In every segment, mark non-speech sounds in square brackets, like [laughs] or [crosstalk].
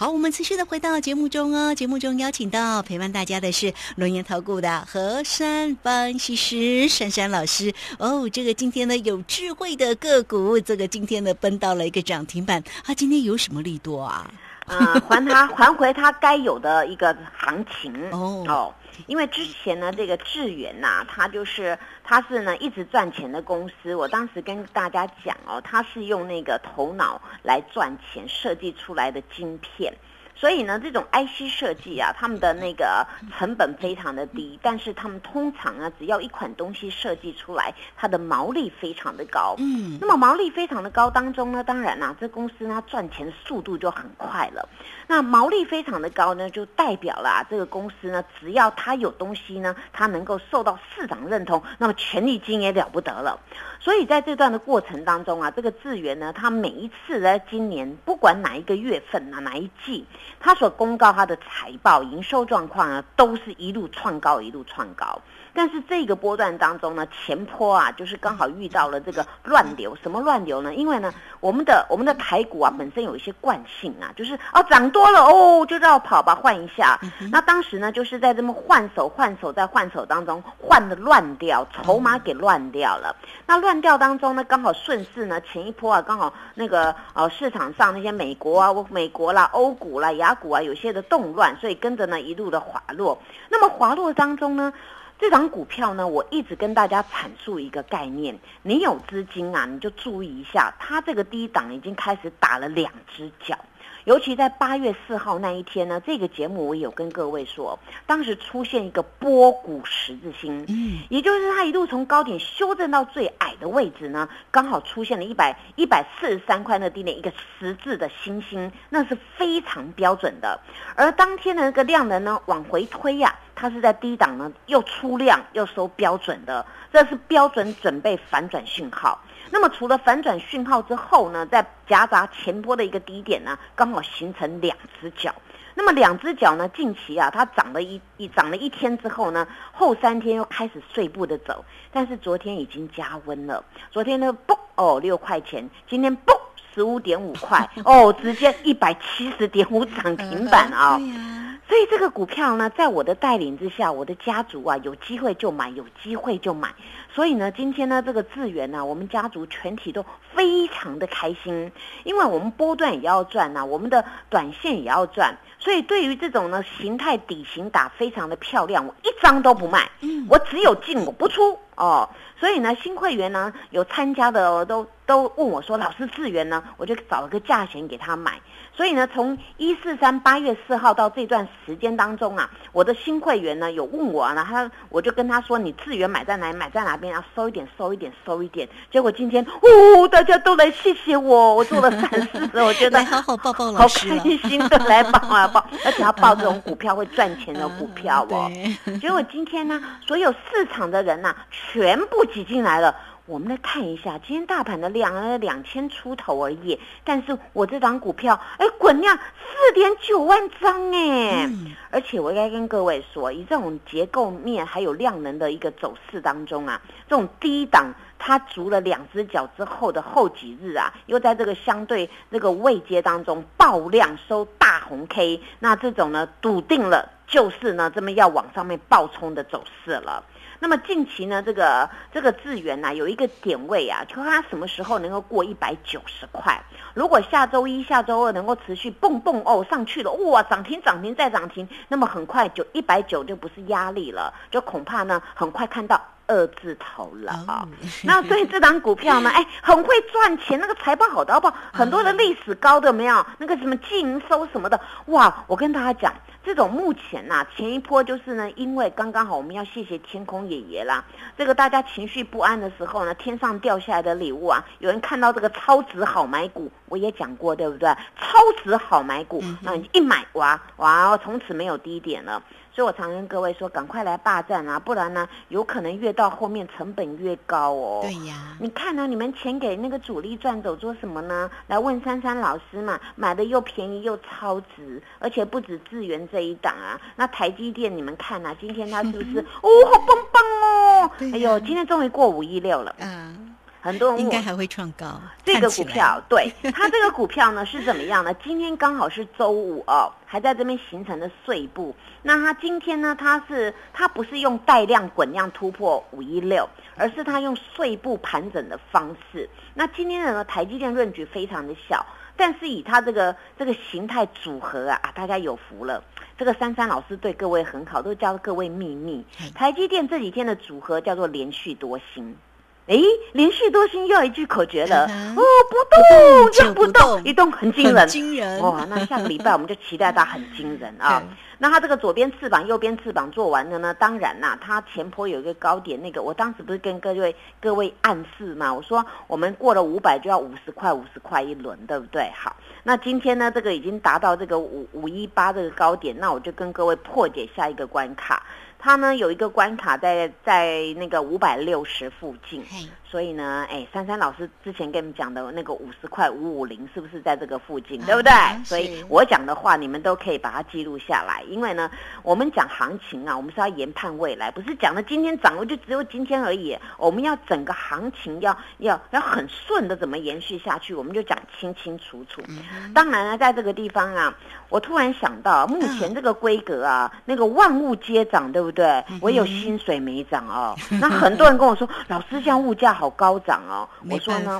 好，我们持续的回到节目中哦。节目中邀请到陪伴大家的是龙岩投顾的何山分析师珊珊老师哦。这个今天呢有智慧的个股，这个今天呢奔到了一个涨停板，它今天有什么力度啊？啊，还它还回它该有的一个行情哦 [laughs] 哦。因为之前呢，这个智源呐、它就是它是呢一直赚钱的公司。我当时跟大家讲哦，它是用那个头脑来赚钱设计出来的晶片。所以呢，这种 IC 设计啊，他们的那个成本非常的低，但是他们通常啊，只要一款东西设计出来，它的毛利非常的高。嗯那么毛利非常的高当中呢，当然啦、这公司呢赚钱的速度就很快了。那毛利非常的高呢，就代表了、啊、这个公司呢，只要它有东西呢，它能够受到市场认同，那么权利金也了不得了。所以在这段的过程当中啊，这个智源呢，它每一次在今年不管哪一个月份啊，哪一季，他所公告他的财报营收状况啊，都是一路创高，一路创高。但是这个波段当中呢，前坡啊，就是刚好遇到了这个乱流。什么乱流呢？因为呢，我们的我们的台股啊，本身有一些惯性啊，就是哦涨多了哦就绕跑吧，换一下。那当时呢，就是在这么换手换手在换手当中，换的乱掉，筹码给乱掉了。那乱掉当中呢，刚好顺势呢，前一波啊，刚好那个呃市场上那些美国啊、美国啦、欧股啦、雅股啊，有些的动乱，所以跟着呢一路的滑落。那么滑落当中呢，这档股票呢，我一直跟大家阐述一个概念：你有资金啊，你就注意一下，它这个低档已经开始打了两只脚。尤其在八月四号那一天呢，这个节目我有跟各位说，当时出现一个波谷十字星，嗯，也就是它一路从高点修正到最矮的位置呢，刚好出现了一百一百四十三块那低点一个十字的星星，那是非常标准的。而当天的那个量能呢往回推呀、它是在低档呢又出量又收标准的，这是标准准备反转讯号。那么除了反转讯号之后呢，在夹杂前波的一个低点呢，刚好形成两只脚。那么两只脚呢，近期啊，它涨了一一涨了一天之后呢，后三天又开始碎步的走，但是昨天已经加温了。昨天呢，嘣哦六块钱，今天嘣十五点五块哦，直接一百七十点五涨停板啊、[laughs] 所以这个股票呢，在我的带领之下，我的家族啊，有机会就买，有机会就买。所以呢，今天呢，这个智源呢，我们家族全体都非常的开心，因为我们波段也要赚呐、我们的短线也要赚。所以对于这种呢形态底型打非常的漂亮，我一张都不卖，嗯我只有进我不出哦。所以呢，新会员呢有参加的哦都都问我说，老师智源呢，我就找了个价钱给他买。所以呢，从一四三八月四号到这段时间当中啊，我的新会员呢有问我啊，他我就跟他说，你智源买在哪里？买在哪边？要收一点，收一点，收一点。结果今天哦，大家都来谢谢我，我做了善事，我觉得 [laughs] 好好抱抱好老师了，开心的来抱啊 [laughs] 抱，而且要抱这种股票会赚钱的股票哦。对，[laughs] 结果今天呢，所有市场的人呐、全部挤进来了。我们来看一下，今天大盘的量呢两千出头而已，但是我这档股票，哎，滚量四点九万张哎，嗯。而且我应该跟各位说，以这种结构面还有量能的一个走势当中啊，这种低档它足了两只脚之后的后几日啊，又在这个相对这个位阶当中爆量收大红 K，那这种呢笃定了就是呢这么要往上面爆冲的走势了。那么近期呢，这个这个智源呐、有一个点位啊，就它什么时候能够过一百九十块。如果下周一、下周二能够持续蹦蹦哦上去了，哇，涨停涨停再涨停，那么很快就一百九就不是压力了，就恐怕呢很快看到二字头了啊、哦那所以这档股票呢，[laughs] 哎，很会赚钱，那个财报好到爆，很多的历史高的有没有？那个什么净营收什么的，哇！我跟大家讲，这种目前呐、前一波就是呢，因为刚刚好我们要谢谢天空爷爷啦，这个大家情绪不安的时候呢，天上掉下来的礼物啊，有人看到这个超值好买股，我也讲过对不对？超值好买股，那你一买哇哇，从此没有低点了。所以我常跟各位说，赶快来霸占啊，不然呢，有可能越到后面成本越高哦。对呀，你看呢、你们钱给那个主力赚走做什么呢？来问珊珊老师嘛，买的又便宜又超值，而且不止智源这一档啊。那台积电你们看啊、今天它是不是？[laughs] 哦，好棒棒哦！哎呦，今天终于过五一六了。啊，很多人应该还会创高。这个股票，对它这个股票呢是怎么样呢？[laughs] 今天刚好是周五哦，还在这边形成的碎步。那它今天呢，它是它不是用带量滚量突破五一六，而是它用碎步盘整的方式。那今天的呢，台积电润局非常的小，但是以它这个这个形态组合啊啊，大家有福了。这个珊珊老师对各位很好，都教各位秘密嗯。台积电这几天的组合叫做连续多星。诶，连续多星又有一句口诀了，嗯哦，不动就不动动，一动很惊人很，惊人哇！那下个礼拜我们就期待它很惊人啊对。那它这个左边翅膀、右边翅膀做完了呢，当然啦，它前坡有一个高点，那个我当时不是跟各位各位暗示嘛，我说我们过了五百就要五十块，五十块一轮，对不对？好，那今天呢，这个已经达到这个五五一八这个高点，那我就跟各位破解下一个关卡。它呢有一个关卡在在那个五百六十附近，所以呢，哎，珊珊老师之前跟你们讲的那个五十块五五零，是不是在这个附近，啊对不对？是所以我讲的话，你们都可以把它记录下来。因为呢，我们讲行情啊，我们是要研判未来，不是讲的今天涨了就只有今天而已。我们要整个行情要要要很顺的怎么延续下去，我们就讲清清楚楚。嗯当然呢，在这个地方啊，我突然想到，目前这个规格啊，那个万物皆涨，对不对？嗯唯有薪水没涨哦。那很多人跟我说，[laughs] 老师，像物价好高涨哦。没我说呢，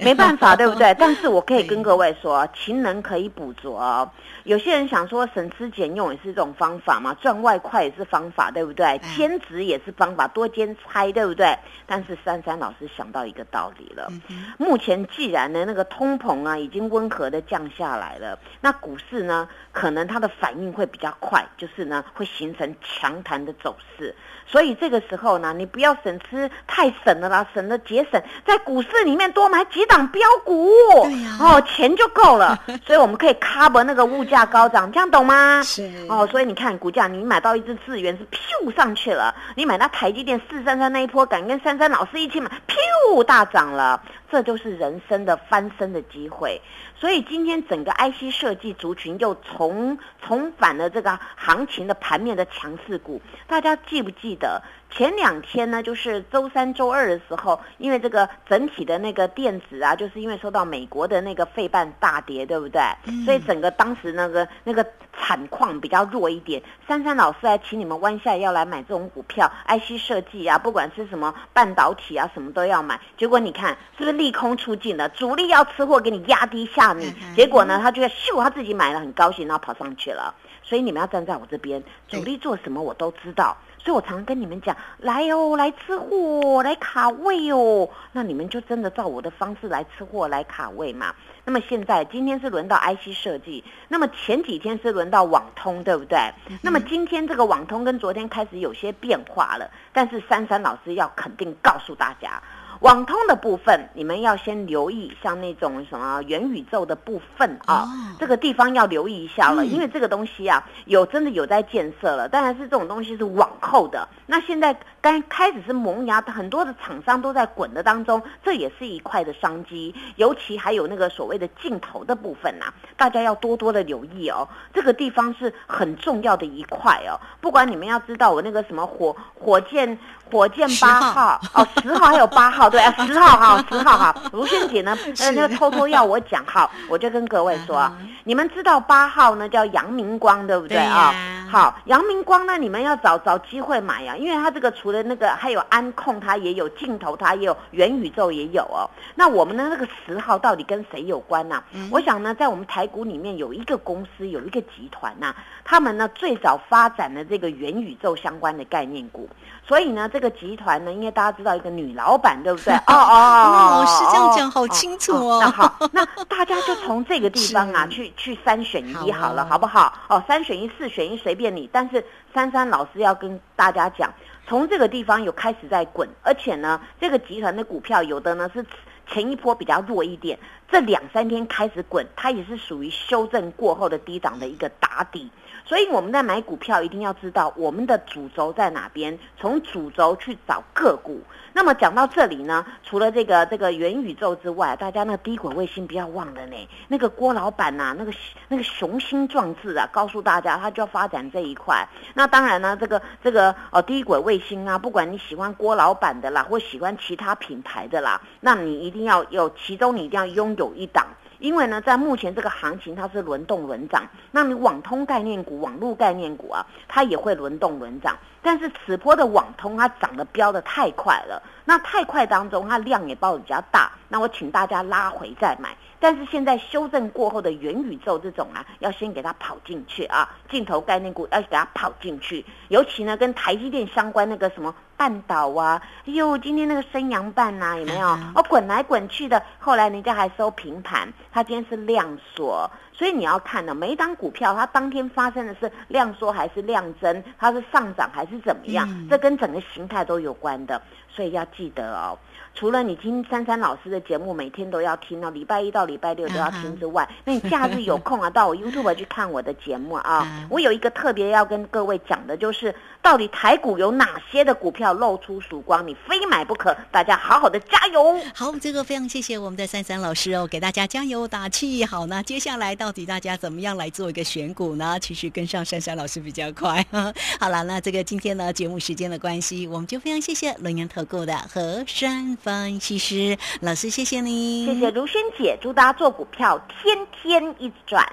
没办法，对不对？[laughs] 但是我可以跟各位说，勤能可以补拙哦。有些人想说省吃俭用也是一种方法嘛，赚外快也是方法，对不对？兼职也是方法，多兼差，对不对？但是珊珊老师想到一个道理了，嗯目前既然呢那个通膨啊已经温和的降下来了，那股市呢可能它的反应会比较快，就是呢会形成强弹的走势。所以这个时候呢，你不要省吃太省了啦，省的节省，在股市里面多买几档标股，对呀哦，钱就够了。[laughs] 所以我们可以 cover 那个物价高涨，这样懂吗？是哦，所以你看股价，你买到一只资源是噗上去了，你买到台积电四三三那一波，敢跟珊珊老师一起买，噗大涨了，这就是人生的翻身的机会。所以今天整个 IC 设计族群又重重返了这个行情的盘面的强势股，大家记不记得？前两天呢，就是周三、周二的时候，因为这个整体的那个电子啊，就是因为受到美国的那个费半大跌，对不对？嗯所以整个当时那个那个产况比较弱一点。珊珊老师还请你们弯下腰来买这种股票，IC 设计啊，不管是什么半导体啊，什么都要买。结果你看是不是利空出尽了？主力要吃货，给你压低下你嗯，结果呢，他就咻，他自己买了，很高兴，然后跑上去了。所以你们要站在我这边，主力做什么我都知道。所以我常跟你们讲，来哦，来吃货，来卡位哦。那你们就真的照我的方式来吃货，来卡位嘛。那么现在今天是轮到 IC 设计，那么前几天是轮到网通，对不对？那么今天这个网通跟昨天开始有些变化了，但是珊珊老师要肯定告诉大家。网通的部分，你们要先留意，像那种什么元宇宙的部分啊，哦这个地方要留意一下了，嗯因为这个东西啊，有真的有在建设了，当然是这种东西是往后的。那现在刚开始是萌芽，很多的厂商都在滚的当中，这也是一块的商机，尤其还有那个所谓的镜头的部分呐、大家要多多的留意哦，这个地方是很重要的一块哦。不管你们要知道我那个什么火火箭火箭八号哦，十号还有八号，对啊，[laughs] 十号哈，[laughs] 十号哈。卢萱姐呢，呃，那个偷偷要我讲号，[laughs] 我就跟各位说啊，你们知道八号呢叫阳明光，对不对对啊？好，阳明光呢，你们要找找机会买呀、因为他这个除了那个还有安控，它也有镜头，它也有元宇宙也有哦。那我们的那个十号到底跟谁有关呢、我想呢，在我们台股里面有一个公司，有一个集团呐、他们呢最早发展了这个元宇宙相关的概念股。所以呢，这个集团呢，因为大家知道一个女老板，对不对？[laughs] 哦哦哦，哇老师这样哦讲好清楚哦那好，那大家就从这个地方啊，去去三选一好了，好不好？哦，三选一、四选一随便你。但是珊珊老师要跟大家讲，从这个地方有开始在滚，而且呢，这个集团的股票有的呢是前一波比较弱一点，这两三天开始滚，它也是属于修正过后的低档的一个打底。所以我们在买股票一定要知道我们的主轴在哪边，从主轴去找个股。那么讲到这里呢，除了这个这个元宇宙之外，大家那低轨卫星不要忘了呢。那个郭老板呐，那个那个雄心壮志啊，告诉大家他就要发展这一块。那当然呢，这个这个哦低轨卫星啊，不管你喜欢郭老板的啦，或喜欢其他品牌的啦，那你一定要有其中你一定要拥有一档。因为呢，在目前这个行情，它是轮动轮涨。那你网通概念股、网络概念股啊，它也会轮动轮涨。但是此波的网通，它涨得飙得太快了。那太快当中，它量也爆比较大。那我请大家拉回再买。但是现在修正过后的元宇宙这种啊，要先给它跑进去啊，镜头概念股要给它跑进去。尤其呢，跟台积电相关那个什么半岛啊，哎呦，今天那个升阳半呐，有没有？哦，滚来滚去的，后来人家还收平盘，它今天是量缩。所以你要看呢，每一档股票它当天发生的是量缩还是量增，它是上涨还是怎么样？这跟整个形态都有关的。所以要记得哦。除了你听珊珊老师的节目，每天都要听哦，礼拜一到礼拜六都要听之外，那你假日有空啊，到我 YouTube 去看我的节目啊。我有一个特别要跟各位讲的，就是到底台股有哪些的股票露出曙光，你非买不可。大家好好的加油！好，这个非常谢谢我们的珊珊老师哦，给大家加油打气。好，那接下来到底大家怎么样来做一个选股呢？其实跟上珊珊老师比较快。[laughs] 好了，那这个今天呢节目时间的关系，我们就非常谢谢龙岩投顾的和山。分析师老师，谢谢你，谢谢如萱姐，祝大家做股票天天一直赚。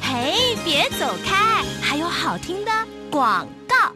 嘿，别走开，还有好听的广告。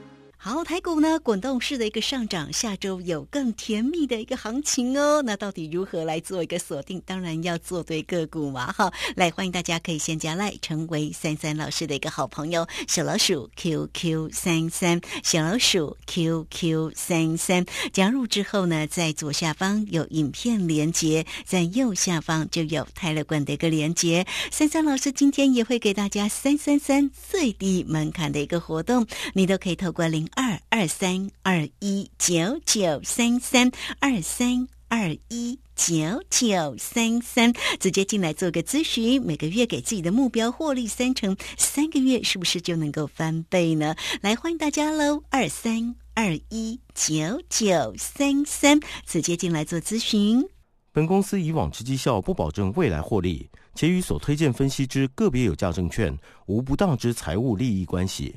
好，台股呢滚动式的一个上涨，下周有更甜蜜的一个行情哦。那到底如何来做一个锁定？当然要做对个股嘛。哈，来欢迎大家可以先加来成为三三老师的一个好朋友，小老鼠 QQ 三三，小老鼠 QQ 三三。加入之后呢，在左下方有影片连接，在右下方就有泰勒管的一个连接。三三老师今天也会给大家三三三最低门槛的一个活动，你都可以透过零。二二三二一九九三三二三二一九九三三，直接进来做个咨询。每个月给自己的目标获利三成，三个月是不是就能够翻倍呢？来欢迎大家喽！二三二一九九三三，直接进来做咨询。本公司以往之绩效不保证未来获利，且与所推荐分析之个别有价证券无不当之财务利益关系。